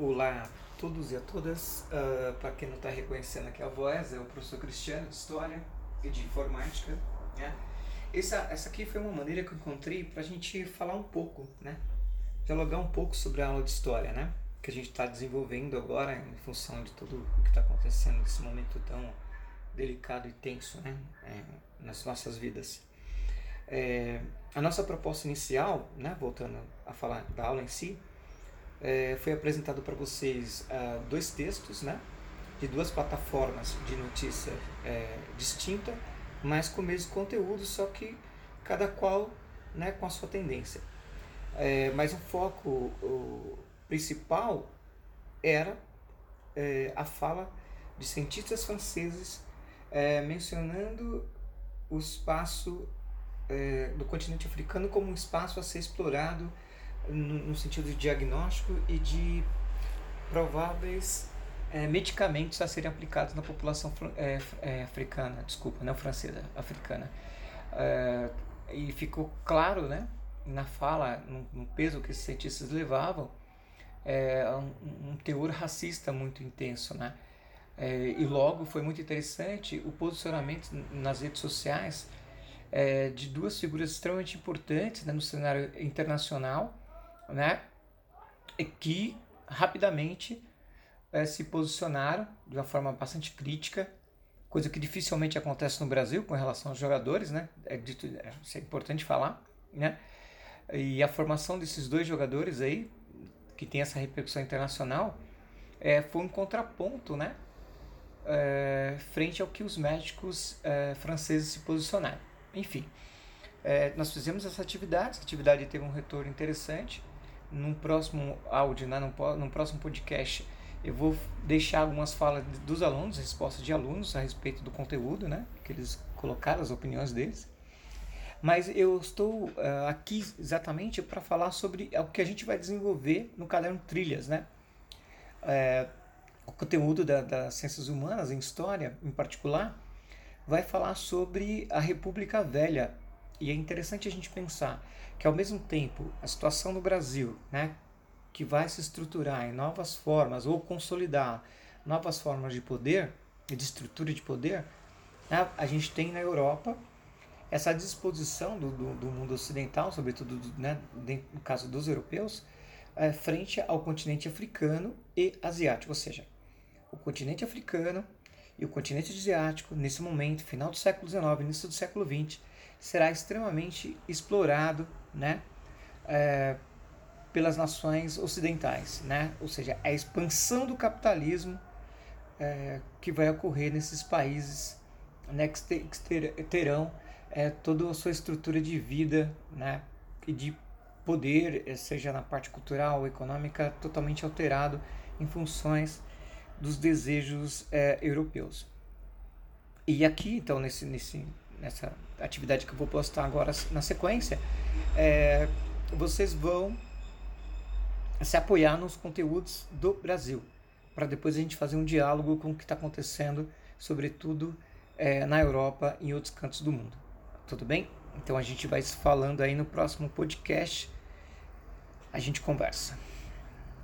Olá a todos e a todas. Uh, Para quem não está reconhecendo aqui a voz, é o professor Cristiano de História e de Informática. Né? Essa, essa aqui foi uma maneira que eu encontrei para a gente falar um pouco, né? dialogar um pouco sobre a aula de História, né? que a gente está desenvolvendo agora em função de tudo o que está acontecendo nesse momento tão delicado e tenso né? É, nas nossas vidas. É, a nossa proposta inicial, né? voltando a falar da aula em si, é, foi apresentado para vocês uh, dois textos, né? De duas plataformas de notícia é, distinta, mas com o mesmo conteúdo, só que cada qual né, com a sua tendência. É, mas o foco o principal era é, a fala de cientistas franceses é, mencionando o espaço é, do continente africano como um espaço a ser explorado no, sentido de diagnóstico e de prováveis é, medicamentos a serem aplicados na população é, é, africana, desculpa, não francesa, africana. É, e ficou claro, né, na fala, no, no peso que esses cientistas levavam, é, um, um, teor racista muito intenso, né? É, e logo foi muito interessante o posicionamento nas redes sociais de duas figuras extremamente importantes né, no cenário internacional, né, que rapidamente é, se posicionaram de uma forma bastante crítica, coisa que dificilmente acontece no Brasil com relação aos jogadores, né? É, dito, é, é importante falar, né? E a formação desses dois jogadores aí, que tem essa repercussão internacional, é, foi um contraponto, né? É, frente ao que os médicos é, franceses se posicionaram. Enfim, é, nós fizemos essa atividade, essa atividade teve um retorno interessante, num próximo áudio, né, num, num próximo podcast, eu vou deixar algumas falas dos alunos, respostas de alunos a respeito do conteúdo, né, que eles colocaram, as opiniões deles. Mas eu estou uh, aqui exatamente para falar sobre o que a gente vai desenvolver no caderno Trilhas, né? É, o conteúdo da, das ciências humanas, em história em particular, vai falar sobre a República Velha. E é interessante a gente pensar que ao mesmo tempo a situação no Brasil, né, que vai se estruturar em novas formas ou consolidar novas formas de poder e de estrutura de poder, né, a gente tem na Europa essa disposição do, do, do mundo ocidental, sobretudo né, no caso dos europeus, é, frente ao continente africano e asiático, ou seja, o continente africano e o continente asiático, nesse momento, final do século XIX, início do século XX, será extremamente explorado né, é, pelas nações ocidentais, né? ou seja, a expansão do capitalismo é, que vai ocorrer nesses países né, que, ter, terão é, toda a sua estrutura de vida né, e de poder, é, seja na parte cultural econômica, totalmente alterado em funções dos desejos é, europeus. E aqui, então, nesse, nesse, nessa atividade que eu vou postar agora na sequência, é, vocês vão se apoiar nos conteúdos do Brasil, para depois a gente fazer um diálogo com o que está acontecendo, sobretudo é, na Europa e em outros cantos do mundo. Tudo bem? Então a gente vai se falando aí no próximo podcast. A gente conversa.